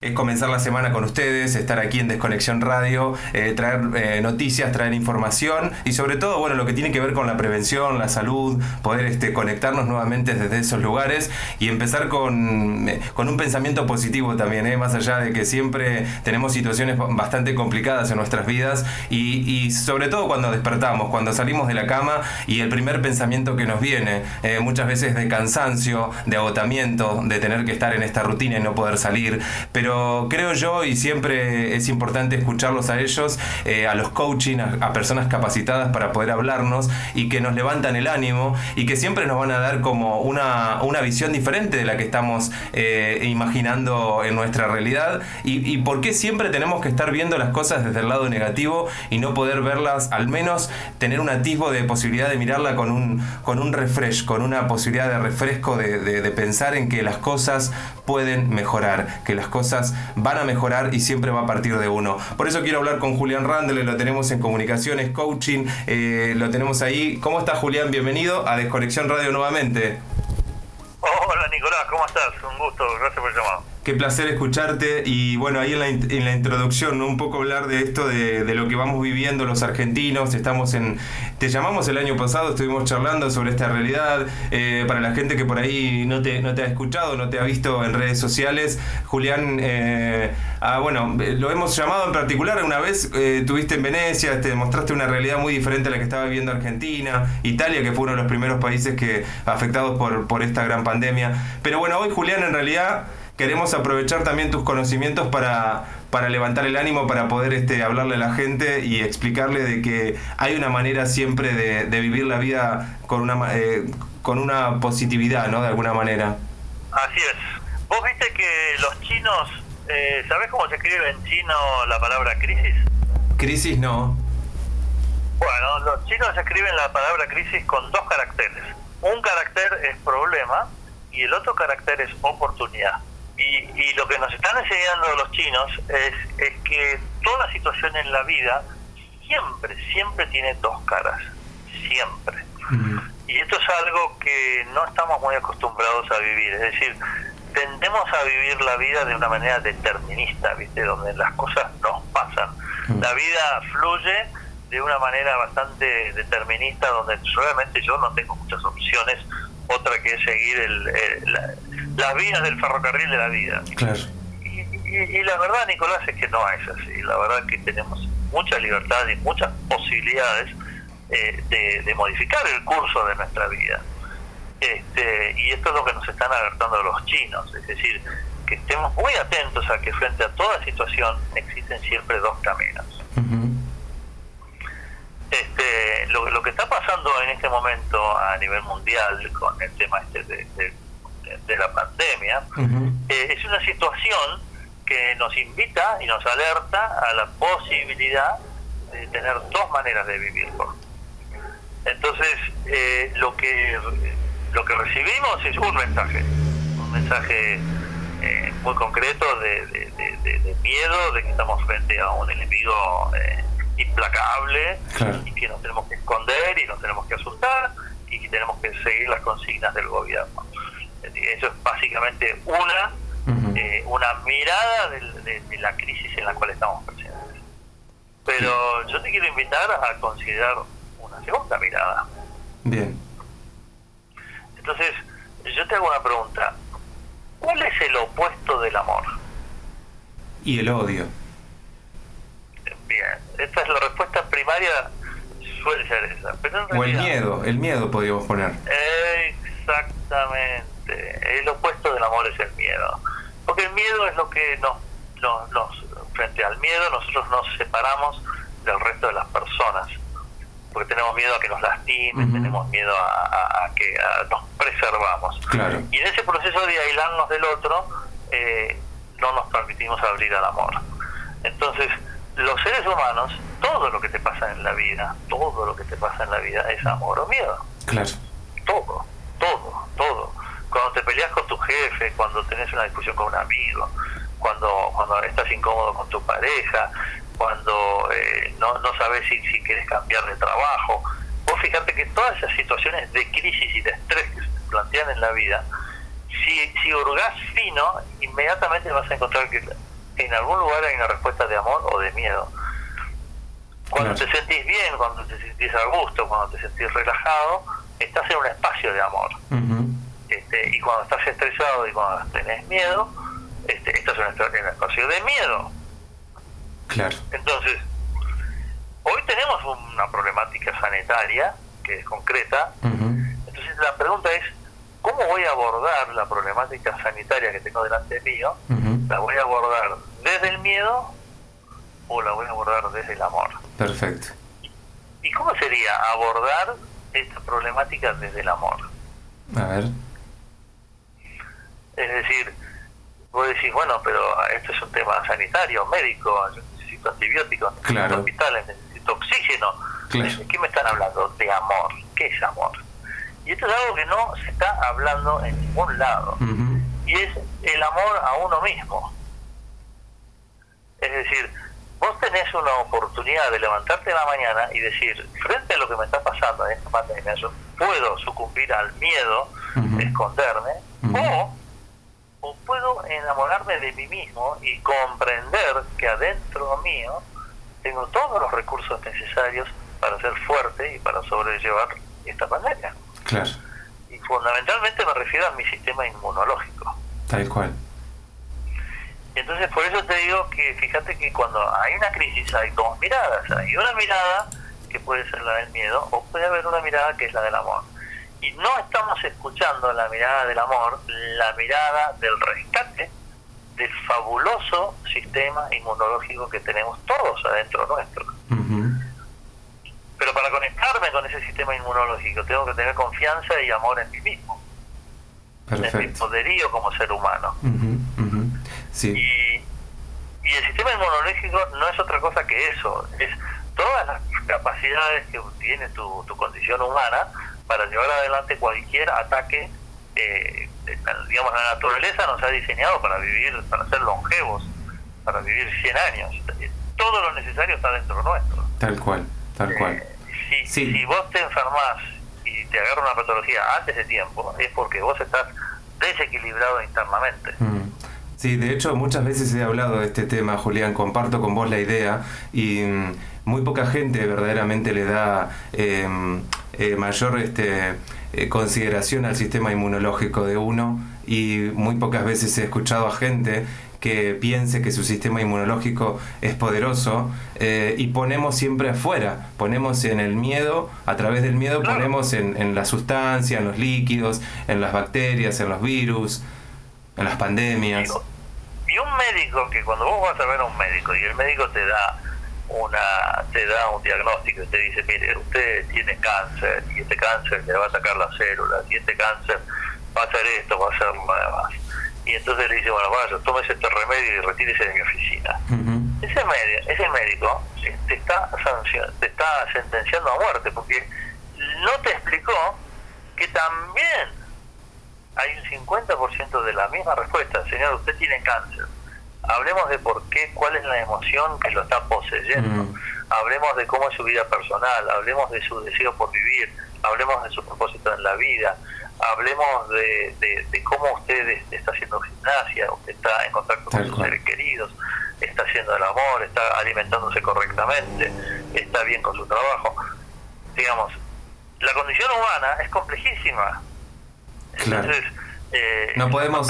Es comenzar la semana con ustedes, estar aquí en Desconexión Radio, eh, traer eh, noticias, traer información y sobre todo, bueno, lo que tiene que ver con la prevención, la salud, poder este, conectarnos nuevamente desde esos lugares y empezar con, eh, un pensamiento positivo también, más allá de que siempre tenemos situaciones bastante complicadas en nuestras vidas y, y, sobre todo cuando despertamos, cuando salimos de la cama y el primer pensamiento que nos viene, muchas veces de cansancio, de agotamiento, de tener que estar en esta rutina y no poder salir, pero creo yo, y siempre es importante escucharlos a ellos, eh, a los coaching, a, personas capacitadas para poder hablarnos y que nos levantan el ánimo y que siempre nos van a dar como una, una visión diferente de la que estamos eh, imaginando en nuestra realidad. Y, por qué siempre tenemos que estar viendo las cosas desde el lado negativo y no poder verlas, al menos tener un atisbo de posibilidad de mirarla con un, con un refresh, con una posibilidad de refresco de pensar en que las cosas pueden mejorar, que las cosas van a mejorar y siempre va a partir de uno. Por eso quiero hablar con Julián Randle, lo tenemos en comunicaciones, coaching, eh, lo tenemos ahí. ¿Cómo estás Julián? Bienvenido a Desconexión Radio nuevamente. Hola Nicolás, ¿cómo estás? Un gusto, gracias por el llamado. Qué placer escucharte y bueno, ahí en la, introducción, ¿no? un poco hablar de esto, de, de, lo que vamos viviendo los argentinos. Estamos en, te llamamos el año pasado, estuvimos charlando sobre esta realidad. Eh, para la gente que por ahí no te, no te ha escuchado, no te ha visto en redes sociales, Julián, eh, ah, bueno, lo hemos llamado en particular, una vez eh, tuviste en Venecia, te mostraste una realidad muy diferente a la que estaba viviendo Argentina, Italia, que fue uno de los primeros países que afectados por, por esta gran pandemia. Pero bueno, hoy Julián en realidad queremos aprovechar también tus conocimientos para, para levantar el ánimo, para poder este, hablarle a la gente y explicarle de que hay una manera siempre de, de vivir la vida con una, eh, con una positividad, ¿no? De alguna manera. Así es. Vos viste que los chinos, eh, ¿sabés cómo se escribe en chino la palabra crisis? Crisis no. Bueno, los chinos escriben la palabra crisis con dos caracteres. Un carácter es problema y el otro carácter es oportunidad. Y, lo que nos están enseñando los chinos es, es que toda situación en la vida siempre, siempre tiene dos caras, siempre. Y esto es algo que no estamos muy acostumbrados a vivir, es decir, tendemos a vivir la vida de una manera determinista, ¿viste? Donde las cosas nos pasan. La vida fluye de una manera bastante determinista, donde realmente yo no tengo muchas opciones, otra que seguir el, las vías del ferrocarril de la vida. Y, la verdad, Nicolás, es que no es así. La verdad es que tenemos mucha libertad y muchas posibilidades eh, de, modificar el curso de nuestra vida. Este, y esto es lo que nos están alertando los chinos, es decir, que estemos muy atentos a que frente a toda situación existen siempre dos caminos. este, lo, lo, que está pasando en este momento a nivel mundial con el tema este de, de de la pandemia, eh, es una situación que nos invita y nos alerta a la posibilidad de tener dos maneras de vivir. Entonces, eh, lo que lo que recibimos es un mensaje, un mensaje eh, muy concreto de, de, miedo, de que estamos frente a un enemigo implacable y que nos tenemos que esconder y nos tenemos que asustar y que tenemos que seguir las consignas del gobierno. Eso es básicamente una, eh, una mirada de, la crisis en la cual estamos presentes. Pero yo te quiero invitar a considerar una segunda mirada. Bien. Entonces, yo te hago una pregunta. ¿Cuál es el opuesto del amor? Y el odio. Bien, esta es la respuesta primaria, suele ser esa. o el miedo, el miedo podríamos poner. Exactamente el opuesto del amor es el miedo. Porque el miedo es lo que nos, nos, frente al miedo nosotros nos separamos del resto de las personas. Porque tenemos miedo a que nos lastimen, tenemos miedo a, que nos preservamos. Y en ese proceso de aislarnos del otro, eh, no nos permitimos abrir al amor. Entonces, los seres humanos, todo lo que te pasa en la vida, todo lo que te pasa en la vida es amor o miedo. Claro. Todo, todo cuando te peleas con tu jefe, cuando tenés una discusión con un amigo, cuando, cuando estás incómodo con tu pareja, cuando eh, no, no sabes si, si quieres cambiar de trabajo. Vos fíjate que todas esas situaciones de crisis y de estrés que se plantean en la vida si, si hurgas fino, inmediatamente vas a encontrar que en algún lugar hay una respuesta de amor o de miedo. Cuando te sentís bien, cuando te sentís a gusto, cuando te sentís relajado, estás en un espacio de amor. Este, y cuando estás estresado y cuando tenés miedo, este, estás en un espacio de miedo. Claro. Entonces, hoy tenemos una problemática sanitaria que es concreta. Entonces la pregunta es, ¿cómo voy a abordar la problemática sanitaria que tengo delante mío? ¿La voy a abordar desde el miedo o la voy a abordar desde el amor? Perfecto. ¿Y cómo sería abordar esta problemática desde el amor? A ver. Es decir, vos decís, bueno, pero esto es un tema sanitario, médico, yo necesito antibióticos, necesito hospitales, necesito oxígeno. ¿De qué me están hablando? De amor. ¿Qué es amor? Y esto es algo que no se está hablando en ningún lado. Y es el amor a uno mismo. Es decir, vos tenés una oportunidad de levantarte en la mañana y decir, frente a lo que me está pasando en esta pandemia, yo puedo sucumbir al miedo, esconderme, o, enamorarme de mí mismo y comprender que adentro mío tengo todos los recursos necesarios para ser fuerte y para sobrellevar esta pandemia. Claro. Y fundamentalmente me refiero a mi sistema inmunológico. Tal cual. Y entonces por eso te digo que fíjate que cuando hay una crisis hay dos miradas. Hay una mirada que puede ser la del miedo o puede haber una mirada que es la del amor. Y no estamos escuchando la mirada del amor, la mirada del rescate del fabuloso sistema inmunológico que tenemos todos adentro nuestro. Pero para conectarme con ese sistema inmunológico tengo que tener confianza y amor en mí mismo. En mi poderío como ser humano. Sí. Y, y el sistema inmunológico no es otra cosa que eso. Es todas las capacidades que tiene tu, tu condición humana para llevar adelante cualquier ataque. Eh, digamos, la naturaleza nos ha diseñado para vivir, para ser longevos, para vivir 100 años. Todo lo necesario está dentro nuestro. Tal cual. Tal cual. Eh, si, si vos te enfermas y te agarra una patología antes de tiempo, es porque vos estás desequilibrado internamente. Mm. Sí, de hecho muchas veces he hablado de este tema, Julián, comparto con vos la idea y mm, muy poca gente verdaderamente le da em, eh, mayor este, eh, consideración al sistema inmunológico de uno y muy pocas veces he escuchado a gente que piense que su sistema inmunológico es poderoso eh, y ponemos siempre afuera, ponemos en el miedo, a través del miedo ponemos en, en la sustancia, en los líquidos, en las bacterias, en los virus, en las pandemias. Y un médico que cuando vos vas a ver a un médico y el médico te da una te da un diagnóstico y te dice, mire, usted tiene cáncer y este cáncer le va a sacar las células y este cáncer va a hacer esto, va a hacer lo demás y entonces le dice, bueno, vaya, tómese este remedio y retírese de mi oficina. ese, médico, ese médico te está, te está sentenciando a muerte porque no te explicó que también hay un 50% de la misma respuesta, señor, usted tiene cáncer. Hablemos de por qué, cuál es la emoción que lo está poseyendo. Hablemos de cómo es su vida personal, hablemos de su deseo por vivir, hablemos de su propósito en la vida, hablemos de, de, cómo usted está haciendo gimnasia, usted está en contacto con sus seres queridos, está haciendo el amor, está alimentándose correctamente, está bien con su trabajo. Digamos, la condición humana es complejísima. Entonces, eh, no podemos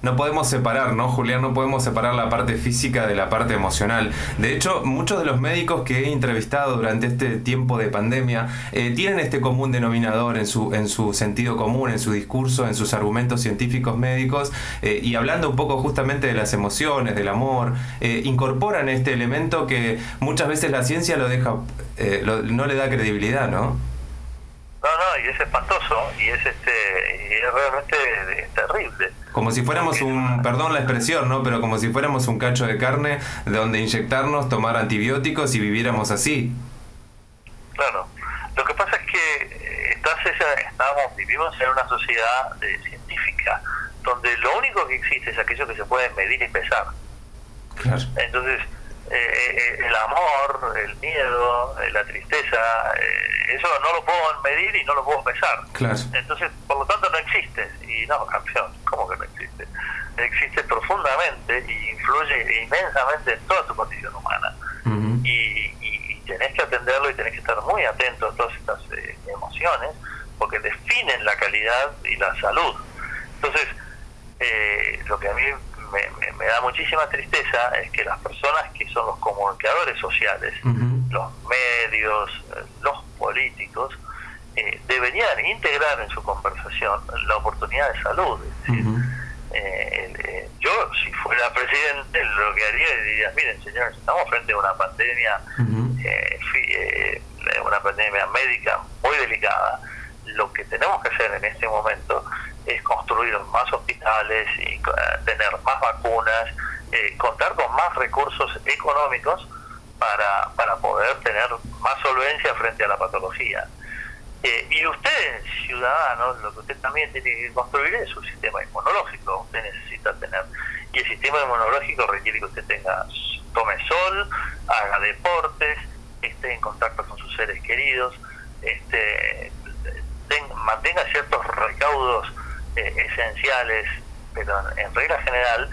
no podemos separar no Julián no podemos separar la parte física de la parte emocional. De hecho muchos de los médicos que he entrevistado durante este tiempo de pandemia eh, tienen este común denominador en su en su sentido común en su discurso en sus argumentos científicos médicos eh, y hablando un poco justamente de las emociones del amor incorporan este elemento que muchas veces la ciencia lo deja no le da credibilidad no no, no, y es espantoso y es este y es realmente terrible. Como si fuéramos un, perdón la expresión, ¿no? Pero como si fuéramos un cacho de carne de donde inyectarnos, tomar antibióticos y viviéramos así. Claro. Lo que pasa es que estás estamos, vivimos en una sociedad científica donde lo único que existe es aquello que se puede medir y pesar. Claro. Entonces, eh, el amor, el miedo, la tristeza, eso no lo puedo medir y no lo puedo pesar. Entonces, por lo tanto, no existe. Y no, campeón, ¿cómo que no existe? Existe profundamente y influye inmensamente en toda tu condición humana. y, tenés que atenderlo y tenés que estar muy atento a todas estas emociones porque definen la calidad y la salud. Entonces, eh, lo que a mí me, da muchísima tristeza es que las personas que son los comunicadores sociales, los medios, los políticos, eh, deberían integrar en su conversación la oportunidad de salud. Es decir, eh, yo, si fuera presidente, lo que haría es diría, miren, señores, estamos frente a una pandemia, una pandemia médica muy delicada. Lo que tenemos que hacer en este momento es construir más hospitales y eh, más vacunas, eh, contar con más recursos económicos para, para poder tener más solvencia frente a la patología. Eh, y usted, ciudadano, lo que usted también tiene que construir es su sistema inmunológico. Usted necesita tener. Y el sistema inmunológico requiere que usted tenga, tome sol, haga deportes, esté en contacto con sus seres queridos, este, mantenga ciertos recaudos eh, esenciales, pero en regla general,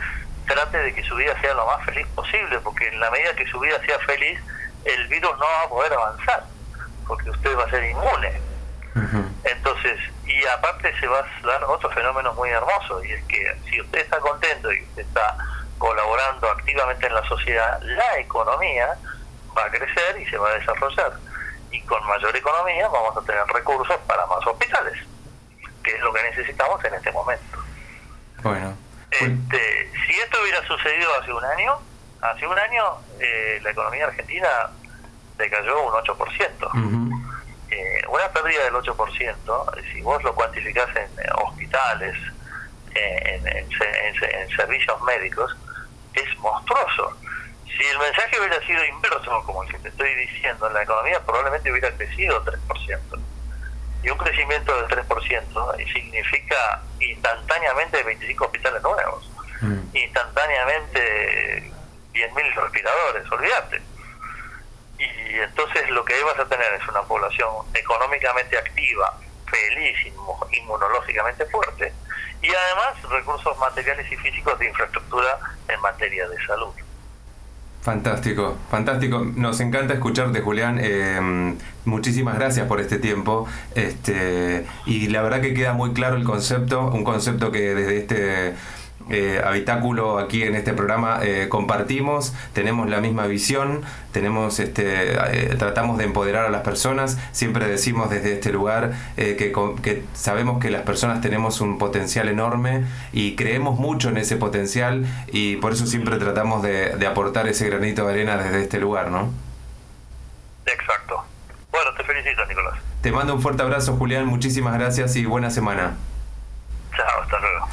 trate de que su vida sea lo más feliz posible, porque en la medida que su vida sea feliz, el virus no va a poder avanzar, porque usted va a ser inmune. Entonces, y aparte se va a dar otro fenómeno muy hermoso, y es que si usted está contento y usted está colaborando activamente en la sociedad, la economía va a crecer y se va a desarrollar. Y con mayor economía vamos a tener recursos para más hospitales que es lo que necesitamos en este momento. Bueno. Este, si esto hubiera sucedido hace un año, hace un año eh, la economía argentina decayó un 8%. eh, una pérdida del 8%, si vos lo cuantificás en hospitales, en, en, servicios médicos, es monstruoso. Si el mensaje hubiera sido inverso, como el que te estoy diciendo, la economía probablemente hubiera crecido 3% y un crecimiento del 3% significa instantáneamente 25 hospitales nuevos, mm. instantáneamente 10.000 respiradores, olvídate. Y entonces lo que vas a tener es una población económicamente activa, feliz, inmunológicamente fuerte, y además recursos materiales y físicos de infraestructura en materia de salud. Fantástico, fantástico. Nos encanta escucharte, Julián. Eh, muchísimas gracias por este tiempo. Este, y la verdad que queda muy claro el concepto, un concepto que desde este eh, habitáculo aquí en este programa eh, compartimos, tenemos la misma visión, tenemos este, eh, tratamos de empoderar a las personas, siempre decimos desde este lugar que, que, sabemos que las personas tenemos un potencial enorme y creemos mucho en ese potencial y por eso siempre tratamos de, de aportar ese granito de arena desde este lugar, ¿no? Exacto. Bueno, te felicito, Nicolás. Te mando un fuerte abrazo, Julián, muchísimas gracias y buena semana. Chao, hasta luego.